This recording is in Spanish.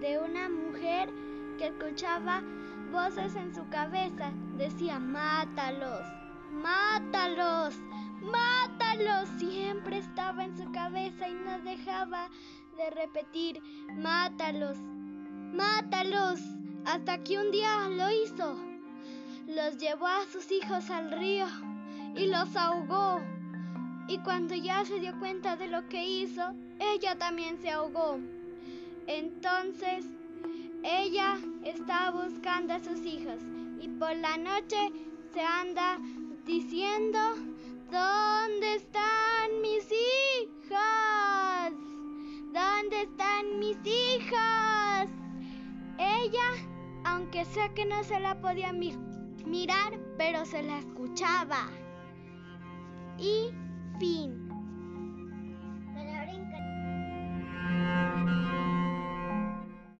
de una mujer que escuchaba voces en su cabeza. Decía, mátalos, mátalos, mátalos. Siempre estaba en su cabeza y no dejaba de repetir, mátalos, mátalos. Hasta que un día lo hizo. Los llevó a sus hijos al río y los ahogó. Y cuando ya se dio cuenta de lo que hizo, ella también se ahogó. Entonces, ella está buscando a sus hijos y por la noche se anda diciendo, ¿dónde están mis hijas? ¿Dónde están mis hijas? Ella, aunque sé que no se la podía mirar, pero se la escuchaba. Y fin.